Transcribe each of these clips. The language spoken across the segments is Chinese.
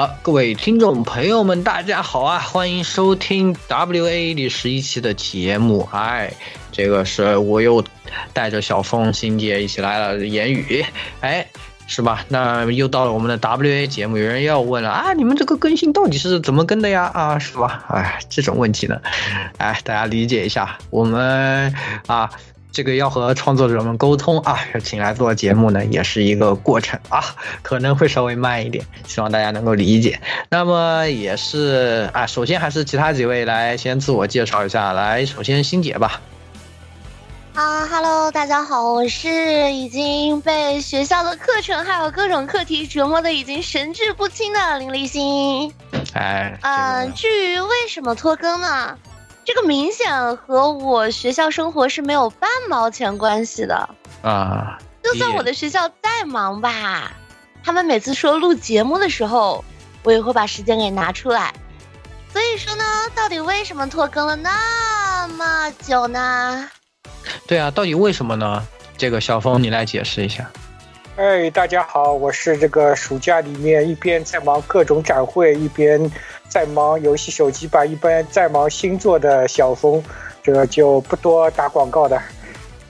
好，各位听众朋友们，大家好啊！欢迎收听 WA 第十一期的节目。哎，这个是我又带着小峰、欣姐一起来了。言语，哎，是吧？那又到了我们的 WA 节目，有人要问了啊，你们这个更新到底是怎么更的呀？啊，是吧？哎，这种问题呢，哎，大家理解一下，我们啊。这个要和创作者们沟通啊，请来做节目呢，也是一个过程啊，可能会稍微慢一点，希望大家能够理解。那么也是啊，首先还是其他几位来先自我介绍一下，来，首先欣姐吧。啊哈喽，大家好，我是已经被学校的课程还有各种课题折磨的已经神志不清的林立新。哎，嗯，至于为什么拖更呢？这个明显和我学校生活是没有半毛钱关系的啊！就算我的学校再忙吧，他们每次说录节目的时候，我也会把时间给拿出来。所以说呢，到底为什么拖更了那么久呢？对啊，到底为什么呢？这个小峰，你来解释一下。哎，大家好，我是这个暑假里面一边在忙各种展会，一边在忙游戏手机版，一边在忙星座的小峰，这个就不多打广告的。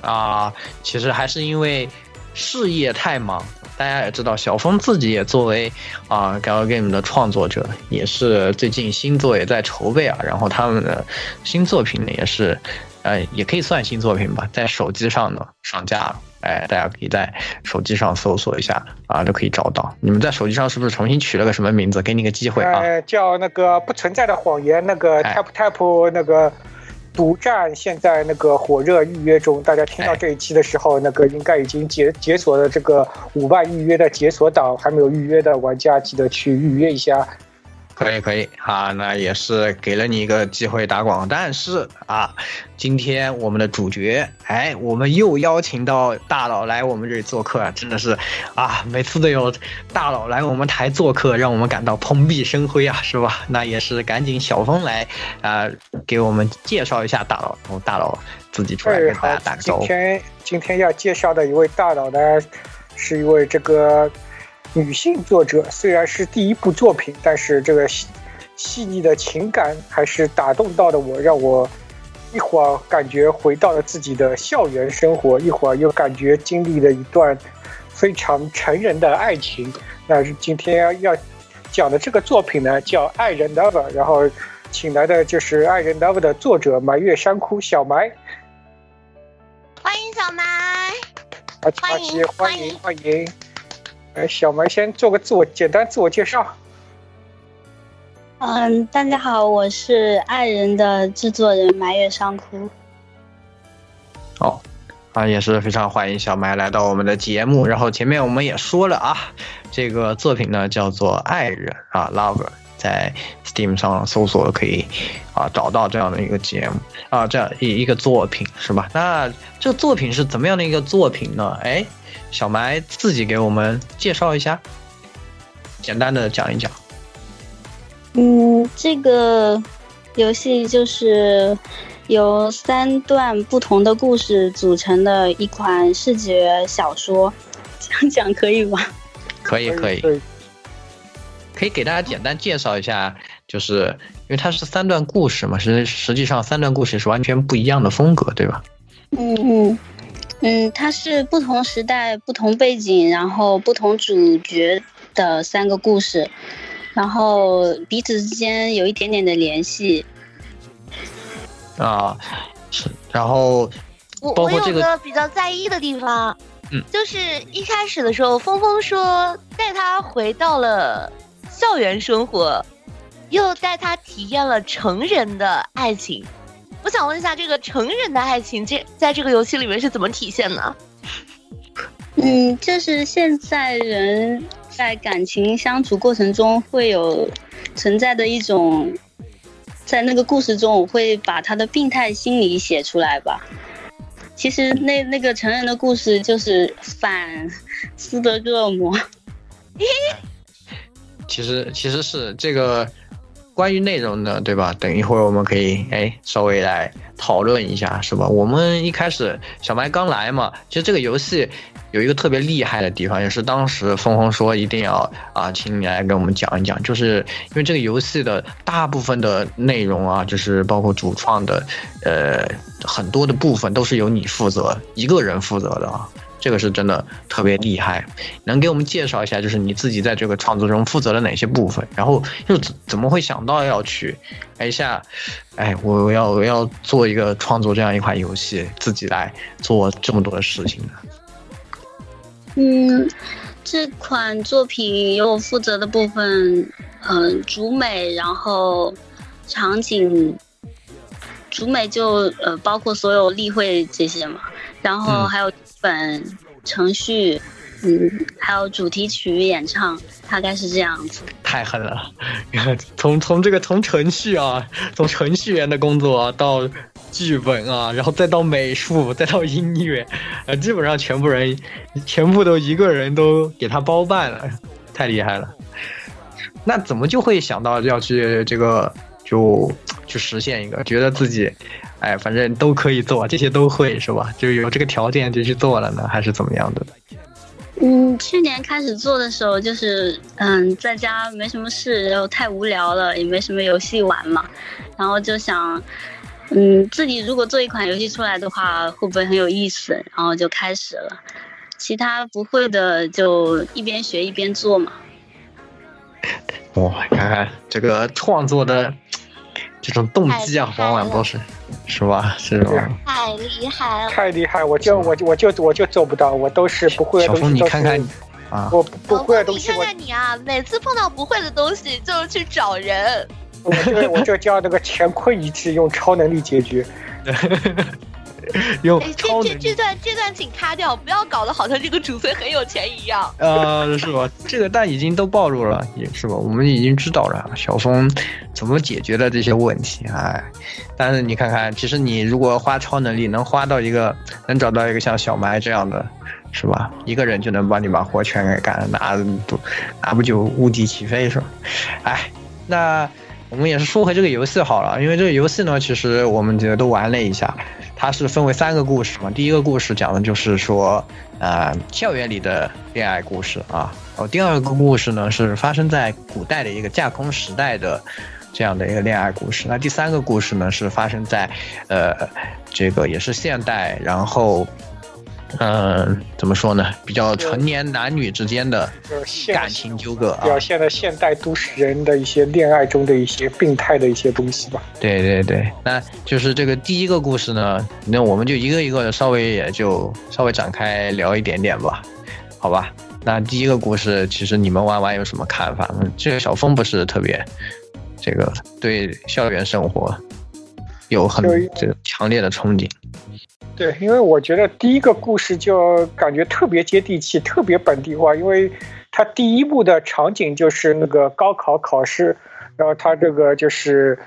啊，其实还是因为事业太忙，大家也知道，小峰自己也作为啊 gal game 的创作者，也是最近新作也在筹备啊，然后他们的新作品呢也是，呃，也可以算新作品吧，在手机上呢上架了。哎，大家可以在手机上搜索一下啊，就可以找到。你们在手机上是不是重新取了个什么名字？给你个机会啊！叫那个不存在的谎言，那个 tap tap 那个独占，现在那个火热预约中。大家听到这一期的时候，那个应该已经解解锁了这个五万预约的解锁档，还没有预约的玩家记得去预约一下。可以可以啊，那也是给了你一个机会打广，但是啊，今天我们的主角，哎，我们又邀请到大佬来我们这里做客，真的是啊，每次都有大佬来我们台做客，让我们感到蓬荜生辉啊，是吧？那也是赶紧小峰来啊，给我们介绍一下大佬，然后大佬自己出来跟大家打个招呼。今天今天要介绍的一位大佬呢，是一位这个。女性作者虽然是第一部作品，但是这个细细腻的情感还是打动到了我，让我一会儿感觉回到了自己的校园生活，一会儿又感觉经历了一段非常成人的爱情。那今天要讲的这个作品呢，叫《爱人 Lover》，然后请来的就是《爱人 Lover》的作者埋月山哭小埋，欢迎小埋，欢迎欢迎欢迎。哎，小梅先做个自我简单自我介绍。嗯，大家好，我是爱人的制作人埋月伤哭。哦，啊，也是非常欢迎小埋来到我们的节目。然后前面我们也说了啊，这个作品呢叫做《爱人》啊，Lover，在 Steam 上搜索可以啊找到这样的一个节目啊，这样一一个作品是吧？那这个作品是怎么样的一个作品呢？哎。小埋自己给我们介绍一下，简单的讲一讲。嗯，这个游戏就是由三段不同的故事组成的一款视觉小说，这样讲可以吗？可以，可以，可以给大家简单介绍一下，就是因为它是三段故事嘛，实实际上三段故事是完全不一样的风格，对吧？嗯嗯。嗯，它是不同时代、不同背景，然后不同主角的三个故事，然后彼此之间有一点点的联系。啊，是，然后我我有个比较在意的地方，嗯，就是一开始的时候，峰峰说带他回到了校园生活，又带他体验了成人的爱情。我想问一下，这个成人的爱情，这在这个游戏里面是怎么体现的？嗯，就是现在人在感情相处过程中会有存在的一种，在那个故事中，我会把他的病态心理写出来吧。其实那那个成人的故事就是反斯德哥尔摩。其实其实是这个。关于内容呢，对吧？等一会儿我们可以哎稍微来讨论一下，是吧？我们一开始小白刚来嘛，其实这个游戏有一个特别厉害的地方，也是当时峰峰说一定要啊，请你来跟我们讲一讲，就是因为这个游戏的大部分的内容啊，就是包括主创的，呃，很多的部分都是由你负责一个人负责的啊。这个是真的特别厉害，能给我们介绍一下，就是你自己在这个创作中负责了哪些部分，然后又怎怎么会想到要去，哎下，哎，我要我要做一个创作这样一款游戏，自己来做这么多的事情呢？嗯，这款作品有我负责的部分，嗯，主美，然后场景，主美就呃包括所有例会这些嘛，然后还有。本程序，嗯，还有主题曲演唱，大概是这样子。太狠了！从从这个从程序啊，从程序员的工作到剧本啊，然后再到美术，再到音乐，呃，基本上全部人，全部都一个人都给他包办了，太厉害了。那怎么就会想到要去这个，就去实现一个，觉得自己。哎，反正都可以做，这些都会是吧？就有这个条件就去做了呢，还是怎么样的？嗯，去年开始做的时候，就是嗯，在家没什么事，然后太无聊了，也没什么游戏玩嘛，然后就想，嗯，自己如果做一款游戏出来的话，会不会很有意思？然后就开始了，其他不会的就一边学一边做嘛。哇，看看这个创作的。这种动机啊，往往都是，是吧？这种太厉害了，太厉害！我就我就我就我就做不到，我都是不会的东西。小峰，你看看你，啊，我不会的东西，你看看你啊，每次碰到不会的东西就去找人。我就我就叫那个乾坤一掷，用超能力解决。用这这这段这段请卡掉，不要搞得好像这个主崔很有钱一样。呃，是吧？这个但已经都暴露了，也是吧？我们已经知道了小峰怎么解决的这些问题，哎。但是你看看，其实你如果花超能力，能花到一个，能找到一个像小麦这样的，是吧？一个人就能帮你把活全给干了，那不那不就无敌起飞是吧？哎，那我们也是说回这个游戏好了，因为这个游戏呢，其实我们觉得都玩了一下。它是分为三个故事嘛，第一个故事讲的就是说，呃，校园里的恋爱故事啊。然后第二个故事呢是发生在古代的一个架空时代的这样的一个恋爱故事。那第三个故事呢是发生在，呃，这个也是现代，然后。嗯，怎么说呢？比较成年男女之间的感情纠葛，表现了现代都市人的一些恋爱中的一些病态的一些东西吧。对对对，那就是这个第一个故事呢，那我们就一个一个的稍微也就稍微展开聊一点点吧，好吧？那第一个故事，其实你们玩玩有什么看法？这个小峰不是特别这个对校园生活有很这个强烈的憧憬。对，因为我觉得第一个故事就感觉特别接地气，特别本地化，因为它第一幕的场景就是那个高考考试，然后它这个就是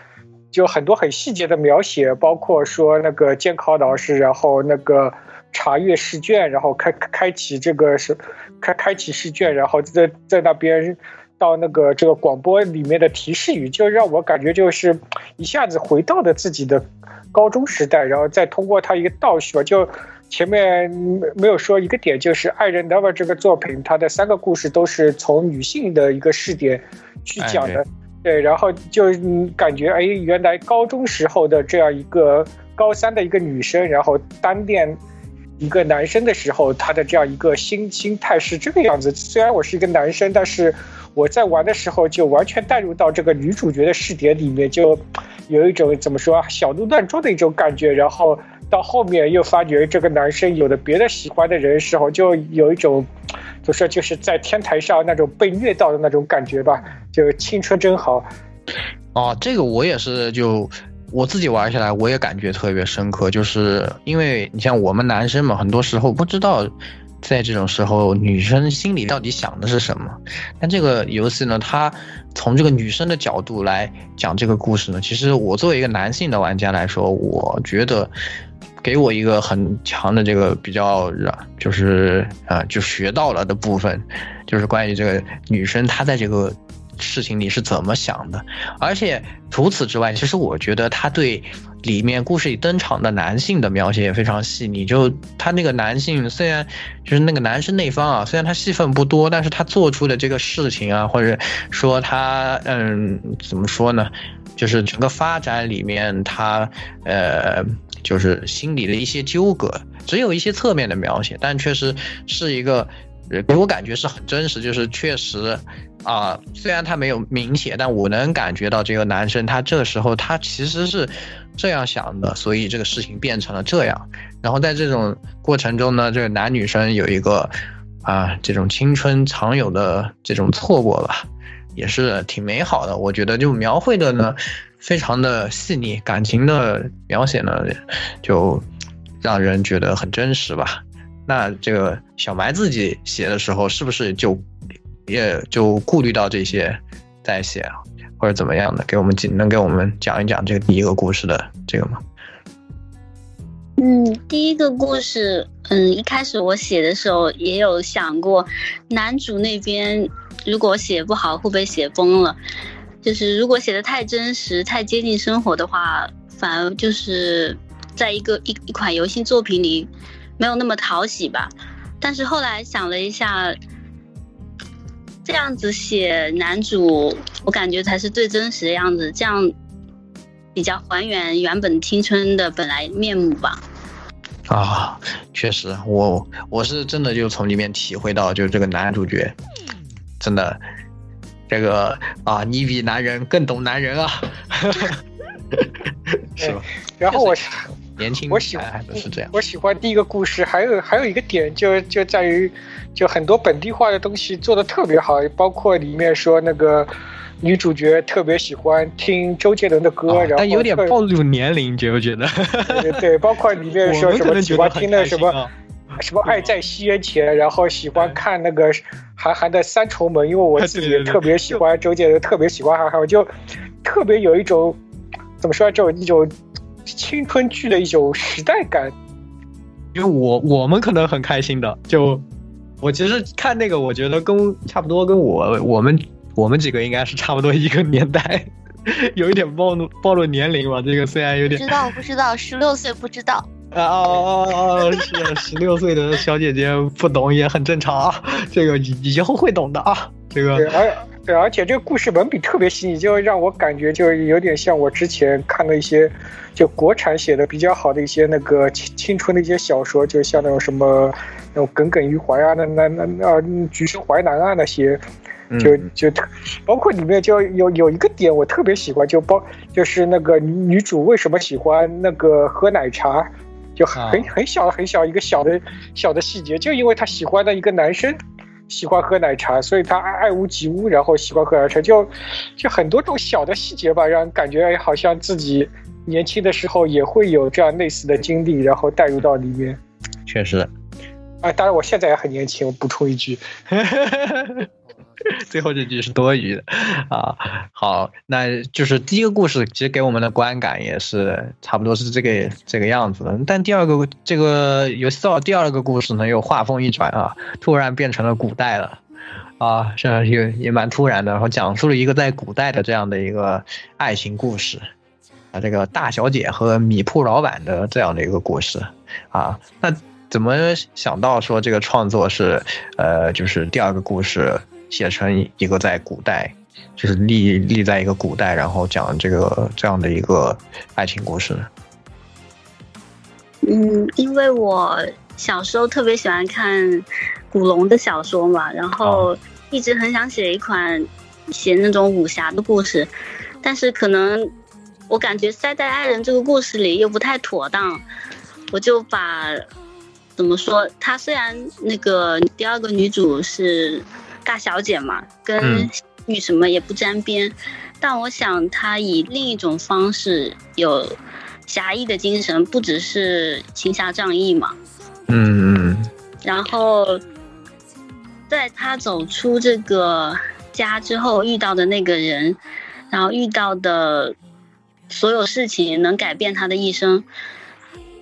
就很多很细节的描写，包括说那个监考老师，然后那个查阅试卷，然后开开启这个是开开启试卷，然后在在那边到那个这个广播里面的提示语，就让我感觉就是一下子回到了自己的。高中时代，然后再通过他一个倒叙吧，就前面没有说一个点，就是《爱人 Never》这个作品，它的三个故事都是从女性的一个视点去讲的，对，然后就感觉哎，原来高中时候的这样一个高三的一个女生，然后单恋一个男生的时候，他的这样一个心心态是这个样子。虽然我是一个男生，但是我在玩的时候就完全带入到这个女主角的视点里面，就。有一种怎么说小鹿乱撞的一种感觉，然后到后面又发觉这个男生有了别的喜欢的人的时候，就有一种，就说就是在天台上那种被虐到的那种感觉吧，就青春真好。哦，这个我也是，就我自己玩下来，我也感觉特别深刻，就是因为你像我们男生嘛，很多时候不知道。在这种时候，女生心里到底想的是什么？但这个游戏呢，它从这个女生的角度来讲这个故事呢，其实我作为一个男性的玩家来说，我觉得给我一个很强的这个比较，就是啊，就学到了的部分，就是关于这个女生她在这个事情你是怎么想的？而且除此之外，其实我觉得他对里面故事里登场的男性的描写也非常细腻。就他那个男性，虽然就是那个男生那方啊，虽然他戏份不多，但是他做出的这个事情啊，或者说他嗯，怎么说呢？就是整个发展里面，他呃，就是心里的一些纠葛，只有一些侧面的描写，但确实是一个。给我感觉是很真实，就是确实，啊，虽然他没有明写，但我能感觉到这个男生他这个时候他其实是这样想的，所以这个事情变成了这样。然后在这种过程中呢，这个男女生有一个啊这种青春常有的这种错过吧，也是挺美好的。我觉得就描绘的呢非常的细腻，感情的描写呢就让人觉得很真实吧。那这个小埋自己写的时候，是不是就也就顾虑到这些在写，或者怎么样的？给我们能给我们讲一讲这个第一个故事的这个吗？嗯，第一个故事，嗯，一开始我写的时候也有想过，男主那边如果写不好会不会写崩了？就是如果写的太真实、太接近生活的话，反而就是在一个一一款游戏作品里。没有那么讨喜吧，但是后来想了一下，这样子写男主，我感觉才是最真实的样子，这样比较还原原本青春的本来面目吧。啊，确实，我我是真的就从里面体会到，就是这个男主角，真的，这个啊，你比男人更懂男人啊，是吧？然后我。年轻，我喜欢还是这样。我喜欢第一个故事，还有还有一个点就就在于，就很多本地化的东西做的特别好，包括里面说那个女主角特别喜欢听周杰伦的歌，然后有点暴露年龄，觉不觉得？对对，包括里面说什么喜欢听那什么什么爱在西元前，然后喜欢看那个韩寒的三重门，因为我自己也特别喜欢周杰伦，特别喜欢韩寒，我就特别有一种怎么说这种一种。青春剧的一种时代感，因为我我们可能很开心的，就我其实看那个，我觉得跟差不多，跟我我们我们几个应该是差不多一个年代，有一点暴露暴露年龄吧。这个虽然有点知道不知道，十六岁不知道啊哦哦哦，是 十六岁的小姐姐不懂也很正常啊，这个以以后会懂的啊，这个而对，而且这个故事文笔特别细腻，就让我感觉就有点像我之前看的一些。就国产写的比较好的一些那个青青春的一些小说，就像那种什么那种耿耿于怀啊，那那那那橘生淮南啊那些，就就包括里面就有有一个点我特别喜欢，就包就是那个女主为什么喜欢那个喝奶茶，就很很小很小一个小的小的细节，就因为她喜欢的一个男生喜欢喝奶茶，所以他爱爱屋及乌，然后喜欢喝奶茶，就就很多种小的细节吧，让人感觉好像自己。年轻的时候也会有这样类似的经历，然后带入到里面。确实，啊，当然我现在也很年轻。我补充一句，最后这句是多余的啊。好，那就是第一个故事，其实给我们的观感也是差不多是这个这个样子的。但第二个这个游戏到第二个故事呢，又画风一转啊，突然变成了古代了啊，这也也蛮突然的。然后讲述了一个在古代的这样的一个爱情故事。啊，这个大小姐和米铺老板的这样的一个故事，啊，那怎么想到说这个创作是，呃，就是第二个故事写成一个在古代，就是立立在一个古代，然后讲这个这样的一个爱情故事？嗯，因为我小时候特别喜欢看古龙的小说嘛，然后一直很想写一款写那种武侠的故事，但是可能。我感觉塞在爱人这个故事里又不太妥当，我就把怎么说？她虽然那个第二个女主是大小姐嘛，跟女什么也不沾边，但我想她以另一种方式有侠义的精神，不只是行侠仗义嘛。嗯嗯。然后，在她走出这个家之后遇到的那个人，然后遇到的。所有事情能改变他的一生，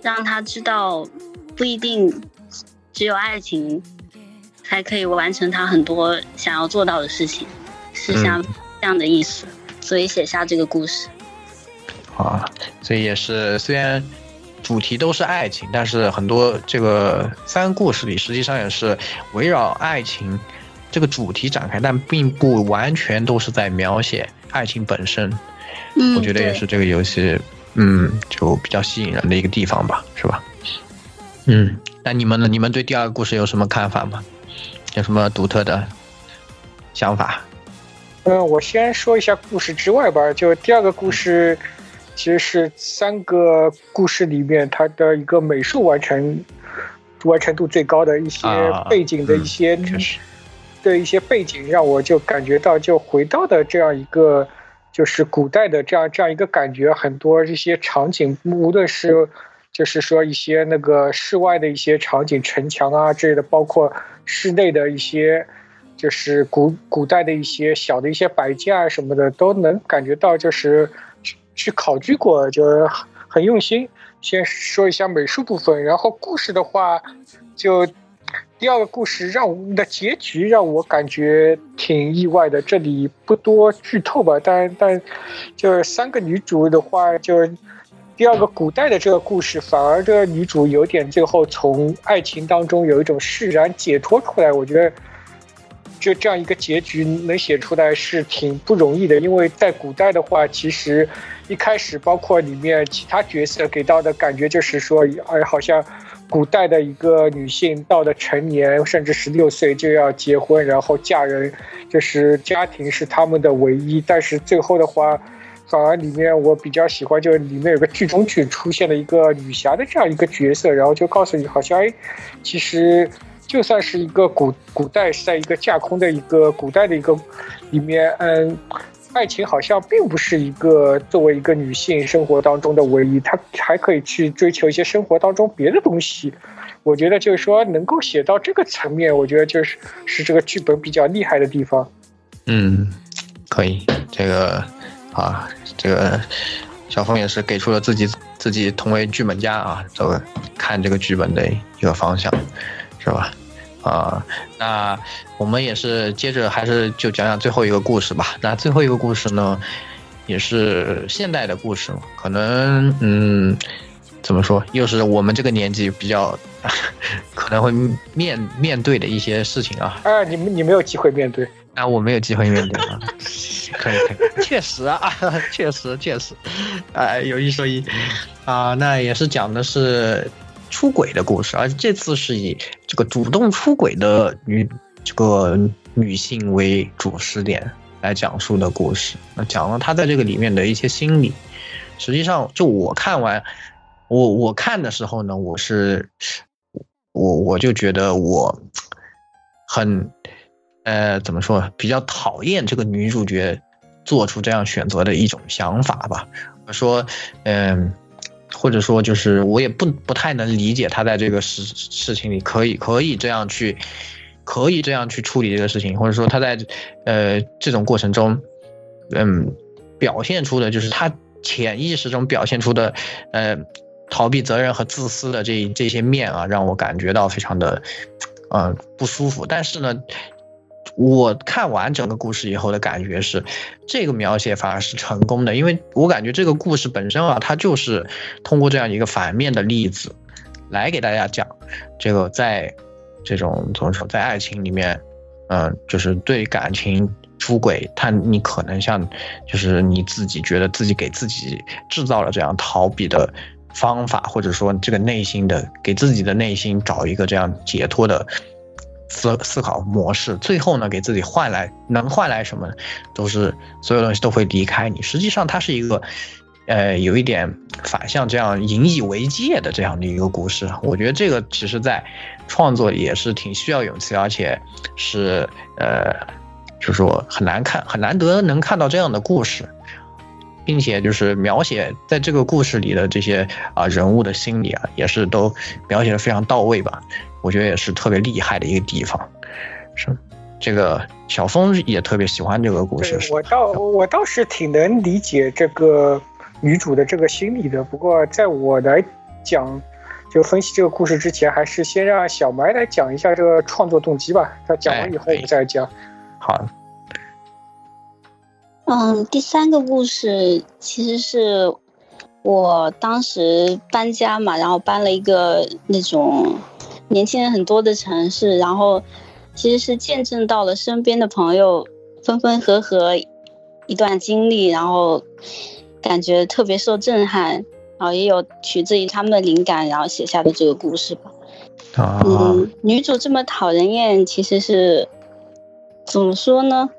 让他知道不一定只有爱情才可以完成他很多想要做到的事情，是像这样的意思，所以写下这个故事。啊，所以也是虽然主题都是爱情，但是很多这个三个故事里实际上也是围绕爱情这个主题展开，但并不完全都是在描写爱情本身。嗯，我觉得也是这个游戏，嗯，就比较吸引人的一个地方吧，是吧？嗯，那你们呢？你们对第二个故事有什么看法吗？有什么独特的想法？嗯，我先说一下故事之外吧。就第二个故事，其实是三个故事里面它的一个美术完成完成度最高的一些背景的一些的一些背景，让我就感觉到就回到的这样一个就是古代的这样这样一个感觉，很多一些场景，无论是就是说一些那个室外的一些场景，城墙啊之类的，包括室内的一些。就是古古代的一些小的一些摆件啊什么的，都能感觉到，就是去去考据过，就是很用心。先说一下美术部分，然后故事的话，就第二个故事让我们的结局让我感觉挺意外的。这里不多剧透吧，但但就是三个女主的话，就第二个古代的这个故事，反而这个女主有点最后从爱情当中有一种释然解脱出来，我觉得。就这样一个结局能写出来是挺不容易的，因为在古代的话，其实一开始包括里面其他角色给到的感觉就是说，哎，好像古代的一个女性到了成年，甚至十六岁就要结婚，然后嫁人，就是家庭是他们的唯一。但是最后的话，反而里面我比较喜欢，就是里面有个剧中剧出现了一个女侠的这样一个角色，然后就告诉你，好像哎，其实。就算是一个古古代，是在一个架空的一个古代的一个里面，嗯，爱情好像并不是一个作为一个女性生活当中的唯一，她还可以去追求一些生活当中别的东西。我觉得就是说，能够写到这个层面，我觉得就是是这个剧本比较厉害的地方。嗯，可以，这个啊，这个小峰也是给出了自己自己同为剧本家啊，这个看这个剧本的一个方向，是吧？啊，那我们也是接着还是就讲讲最后一个故事吧。那最后一个故事呢，也是现代的故事嘛，可能嗯，怎么说，又是我们这个年纪比较 可能会面面对的一些事情啊。啊，你们你没有机会面对啊，我没有机会面对啊。可以可以，确实啊，确实确实，哎，有一说一啊，那也是讲的是。出轨的故事，而这次是以这个主动出轨的女这个女性为主视点来讲述的故事。那讲了她在这个里面的一些心理。实际上，就我看完，我我看的时候呢，我是我我就觉得我很呃怎么说，比较讨厌这个女主角做出这样选择的一种想法吧。说，嗯。或者说，就是我也不不太能理解她在这个事事情里可以可以这样去，可以这样去处理这个事情，或者说她在呃这种过程中，嗯，表现出的就是她潜意识中表现出的呃逃避责任和自私的这这些面啊，让我感觉到非常的呃不舒服。但是呢。我看完整个故事以后的感觉是，这个描写反而是成功的，因为我感觉这个故事本身啊，它就是通过这样一个反面的例子，来给大家讲，这个在这种怎么说，在爱情里面，嗯，就是对感情出轨，他你可能像，就是你自己觉得自己给自己制造了这样逃避的方法，或者说这个内心的给自己的内心找一个这样解脱的。思思考模式，最后呢，给自己换来能换来什么，都是所有东西都会离开你。实际上，它是一个，呃，有一点反向这样引以为戒的这样的一个故事。我觉得这个其实在创作也是挺需要勇气，而且是呃，就是说很难看，很难得能看到这样的故事，并且就是描写在这个故事里的这些啊人物的心理啊，也是都描写的非常到位吧。我觉得也是特别厉害的一个地方，是这个小峰也特别喜欢这个故事。我倒我倒是挺能理解这个女主的这个心理的。不过在我来讲，就分析这个故事之前，还是先让小埋来讲一下这个创作动机吧。他讲完以后我们再讲。好。嗯，第三个故事其实是我当时搬家嘛，然后搬了一个那种年轻人很多的城市，然后其实是见证到了身边的朋友分分合合一段经历，然后感觉特别受震撼，然后也有取自于他们的灵感，然后写下的这个故事吧。啊，嗯，女主这么讨人厌，其实是怎么说呢？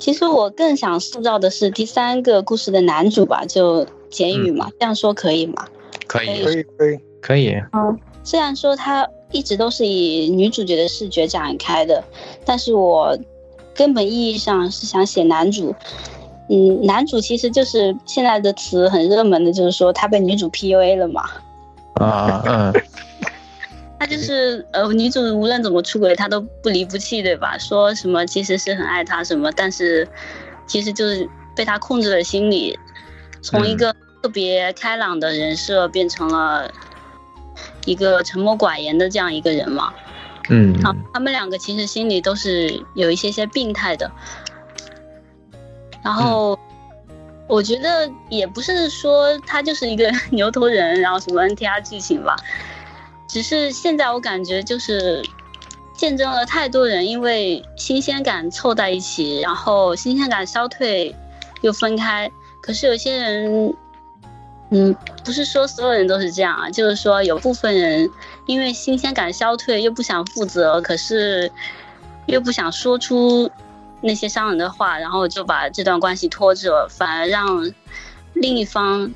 其实我更想塑造的是第三个故事的男主吧，就简宇嘛，这样说可以吗？可以可以可以，可以，嗯，虽然说他一直都是以女主角的视觉展开的，但是我根本意义上是想写男主。嗯，男主其实就是现在的词很热门的，就是说他被女主 PUA 了嘛。啊嗯他就是呃，女主无论怎么出轨，他都不离不弃，对吧？说什么其实是很爱他什么，但是其实就是被他控制了心理，从一个特别开朗的人设变成了一个沉默寡言的这样一个人嘛。嗯然后他们两个其实心里都是有一些些病态的，然后。我觉得也不是说他就是一个牛头人，然后什么 NTR 剧情吧，只是现在我感觉就是见证了太多人因为新鲜感凑在一起，然后新鲜感消退又分开。可是有些人，嗯，不是说所有人都是这样啊，就是说有部分人因为新鲜感消退又不想负责，可是又不想说出那些伤人的话，然后就把这段关系拖着，反而让另一方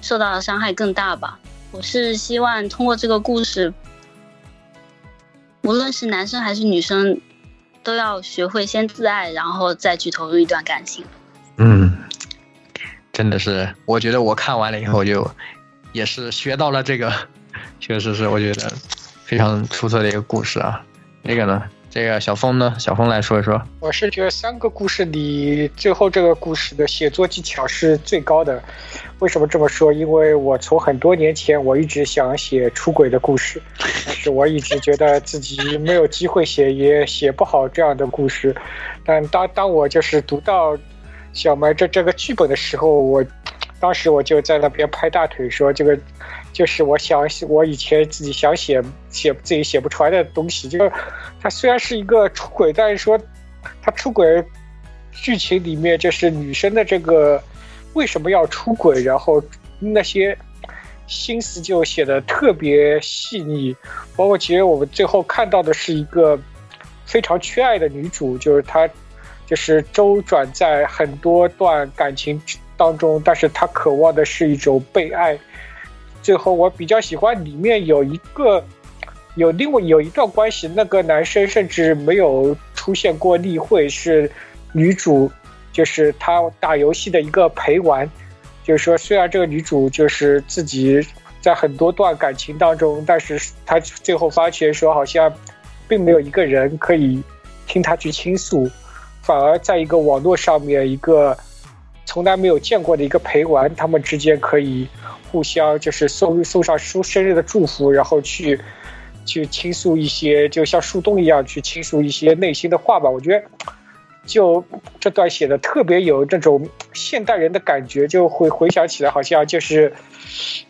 受到的伤害更大吧。我是希望通过这个故事，无论是男生还是女生，都要学会先自爱，然后再去投入一段感情。真的是，我觉得我看完了以后就也是学到了这个，确实是我觉得非常出色的一个故事啊。那个呢，这个小峰呢，小峰来说一说。我是觉得三个故事里，最后这个故事的写作技巧是最高的。为什么这么说？因为我从很多年前我一直想写出轨的故事，但是我一直觉得自己没有机会写，也写不好这样的故事。但当当我就是读到小麦这这个剧本的时候，我当时我就在那边拍大腿说，这个就是我想我以前自己想写写自己写不出来的东西。就是它虽然是一个出轨，但是说它出轨剧情里面就是女生的这个为什么要出轨，然后那些心思就写的特别细腻，包括其实我们最后看到的是一个非常缺爱的女主，就是她就是周转在很多段感情当中，但是她渴望的是一种被爱。最后我比较喜欢里面有一个有另外有一段关系，那个男生甚至没有出现过例会，是女主就是他打游戏的一个陪玩。就是说，虽然这个女主就是自己在很多段感情当中，但是她最后发觉说，好像并没有一个人可以听她去倾诉，反而在一个网络上面，一个从来没有见过的一个陪玩，他们之间可以互相就是送送上生生日的祝福，然后去去倾诉一些，就像树洞一样去倾诉一些内心的话吧。我觉得。就这段写的特别有这种现代人的感觉，就会回想起来，好像就是，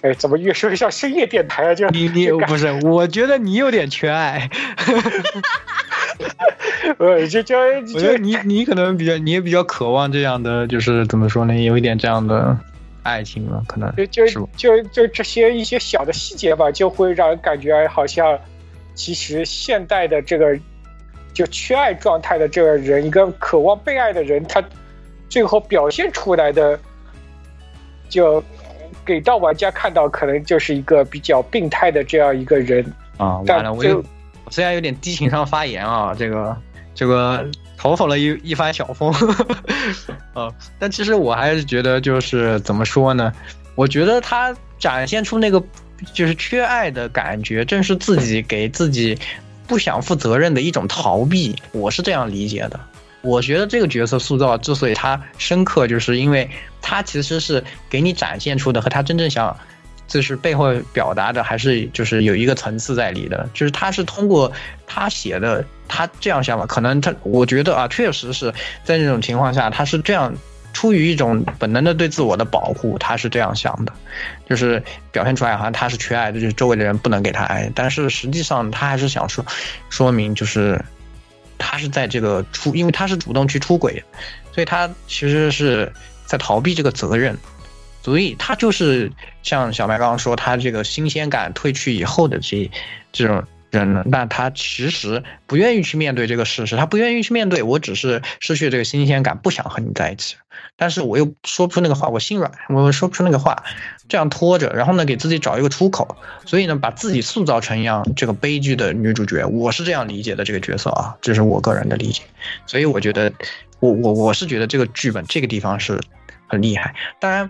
哎，怎么越说越像深夜电台啊？就你你不是，我觉得你有点缺爱，呃，就就我觉得你你可能比较，你也比较渴望这样的，就是怎么说呢，有一点这样的爱情了，可能就就就就这些一些小的细节吧，就会让人感觉好像，其实现代的这个就缺爱状态的这个人，一个渴望被爱的人，他最后表现出来的，就给到玩家看到，可能就是一个比较病态的这样一个人。啊，但完了，我就虽然有点低情商发言啊，这个这个嘲讽了一一番小风，啊，但其实我还是觉得就是怎么说呢？我觉得他展现出那个就是缺爱的感觉，正是自己给自己不想负责任的一种逃避，我是这样理解的。我觉得这个角色塑造之所以他深刻，就是因为他其实是给你展现出的和他真正想就是背后表达的还是就是有一个层次在里的，就是他是通过他写的他这样想法，可能他我觉得啊，确实是在那种情况下，他是这样出于一种本能的对自我的保护，他是这样想的，就是表现出来好像他是缺爱的，就是周围的人不能给他爱，但是实际上他还是想说说明就是他是在这个出，因为他是主动去出轨，所以他其实是在逃避这个责任。所以他就是像小麦刚刚说，他这个新鲜感褪去以后的这这种人呢，那他其实不愿意去面对这个事实，他不愿意去面对，我只是失去这个新鲜感，不想和你在一起，但是我又说不出那个话，我心软，我说不出那个话，这样拖着，然后呢，给自己找一个出口，所以呢，把自己塑造成一样这个悲剧的女主角，我是这样理解的这个角色啊，这是我个人的理解，所以我觉得，我我我是觉得这个剧本这个地方是很厉害，当然。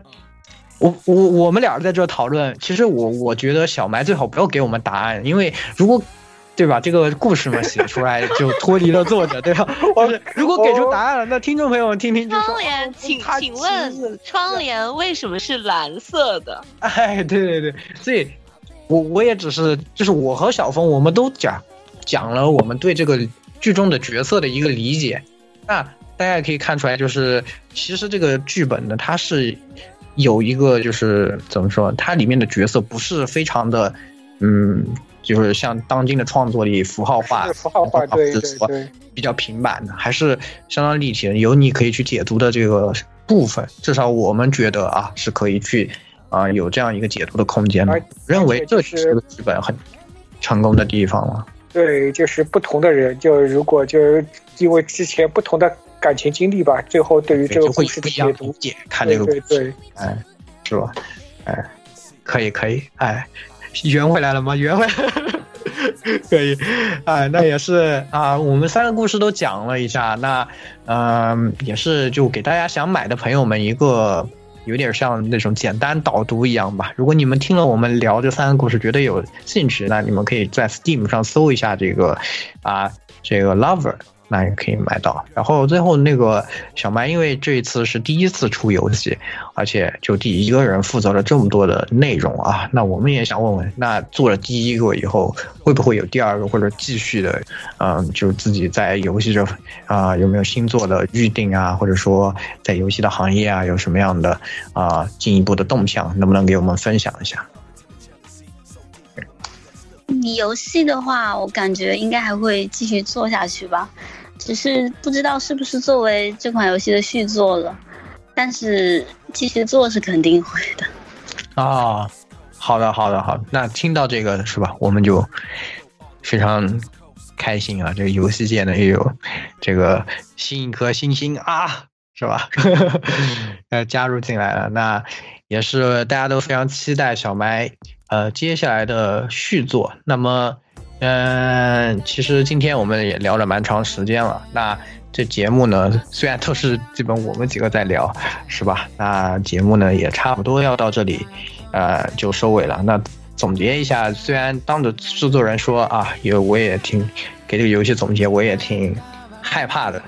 我我我们俩在这讨论，其实我我觉得小埋最好不要给我们答案，因为如果，对吧？这个故事嘛写出来就脱离了作者，对吧？我 如果给出答案了，那听众朋友们听听。窗帘，请请问窗帘为什么是蓝色的？哎，对对对，所以，我我也只是就是我和小峰，我们都讲讲了我们对这个剧中的角色的一个理解，那大家也可以看出来，就是其实这个剧本呢，它是。有一个就是怎么说，它里面的角色不是非常的，嗯，就是像当今的创作里符号化，符号化对对对，比较平板的，还是相当立体的，有你可以去解读的这个部分。至少我们觉得啊，是可以去啊有这样一个解读的空间的。认为这是这个剧本很成功的地方了。对，就是不同的人，就如果就是因为之前不同的。感情经历吧，最后对于这个故事的解读，看这个故事，哎，是吧？哎，可以可以，哎，圆回来了吗？圆回来，可以，哎，那也是啊，我们三个故事都讲了一下，那嗯，也是就给大家想买的朋友们一个有点像那种简单导读一样吧。如果你们听了我们聊这三个故事觉得有兴趣，那你们可以在 Steam 上搜一下这个啊，这个 Lover。那也可以买到。然后最后那个小麦，因为这一次是第一次出游戏，而且就第一个人负责了这么多的内容啊。那我们也想问问，那做了第一个以后，会不会有第二个或者继续的？嗯，就自己在游戏这啊有没有新做的预定啊？或者说在游戏的行业啊有什么样的啊进一步的动向？能不能给我们分享一下？你游戏的话，我感觉应该还会继续做下去吧。只是不知道是不是作为这款游戏的续作了，但是继续做是肯定会的。啊，好的，好的，好，那听到这个是吧，我们就非常开心啊！这个游戏界呢也有这个新一颗星星啊，是吧？呃，加入进来了，那也是大家都非常期待小麦呃接下来的续作。那么。嗯，其实今天我们也聊了蛮长时间了。那这节目呢，虽然都是基本我们几个在聊，是吧？那节目呢也差不多要到这里，呃，就收尾了。那总结一下，虽然当着制作人说啊，也我也挺给这个游戏总结，我也挺害怕的。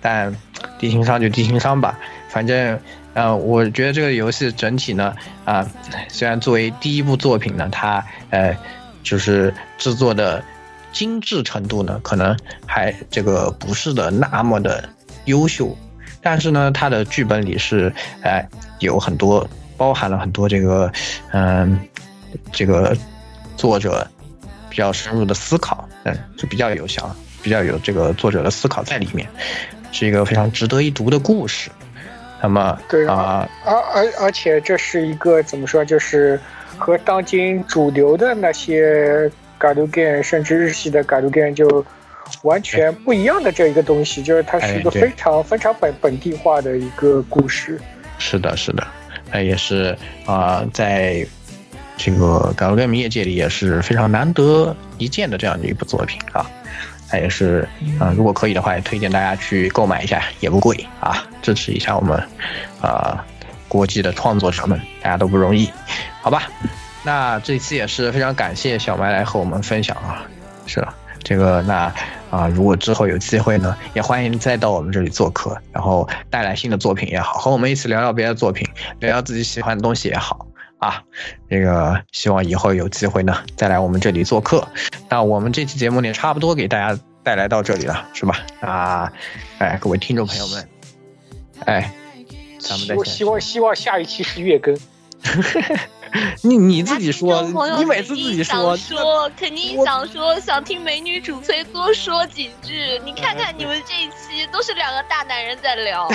但低情商就低情商吧，反正呃，我觉得这个游戏整体呢，啊，虽然作为第一部作品呢，它呃。就是制作的精致程度呢，可能还这个不是的那么的优秀，但是呢，它的剧本里是哎有很多包含了很多这个嗯这个作者比较深入的思考，嗯，就比较有想比较有这个作者的思考在里面，是一个非常值得一读的故事。那么对啊，而而而且这是一个怎么说就是。和当今主流的那些 Galgame，甚至日系的 Galgame 就完全不一样的这一个东西，就是它是一个非常非常本本地化的一个故事。是的，是的，它也是啊，在这个 Galgame 业界里也是非常难得一见的这样的一部作品啊。它也是啊，如果可以的话，也推荐大家去购买一下，也不贵啊，支持一下我们啊。国际的创作者们，大家都不容易，好吧？那这次也是非常感谢小麦来和我们分享啊，是这个那啊，如果之后有机会呢，也欢迎再到我们这里做客，然后带来新的作品也好，和我们一起聊聊别的作品，聊聊自己喜欢的东西也好啊。这个希望以后有机会呢，再来我们这里做客。那我们这期节目呢，差不多给大家带来到这里了，是吧？啊，哎，各位听众朋友们，哎，咱们再见。希望希望下一期是月更。你你自己说，你每次自己说，说肯定想说想听美女主催多说几句。你看看你们这一期都是两个大男人在聊。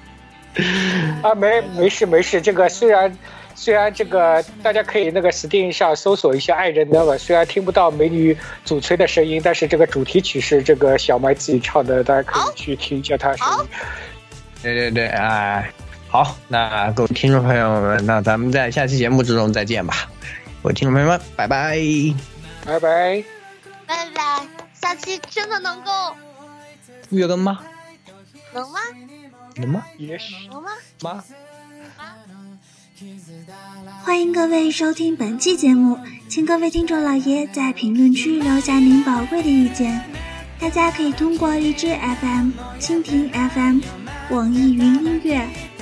啊，没没事没事，这个虽然虽然这个大家可以那个 Steam 上搜索一下《爱人》的吧，虽然听不到美女主催的声音，但是这个主题曲是这个小麦自己唱的，大家可以去听一下他声音。对对对，哎。好，那各位听众朋友们，那咱们在下期节目之中再见吧。各位听众朋友们，拜拜，拜拜，拜拜。下期真的能够月更吗？能吗？能吗？也许能吗？吗？欢迎各位收听本期节目，请各位听众老爷在评论区留下您宝贵的意见。大家可以通过荔枝 FM、蜻蜓 FM、网易云音乐。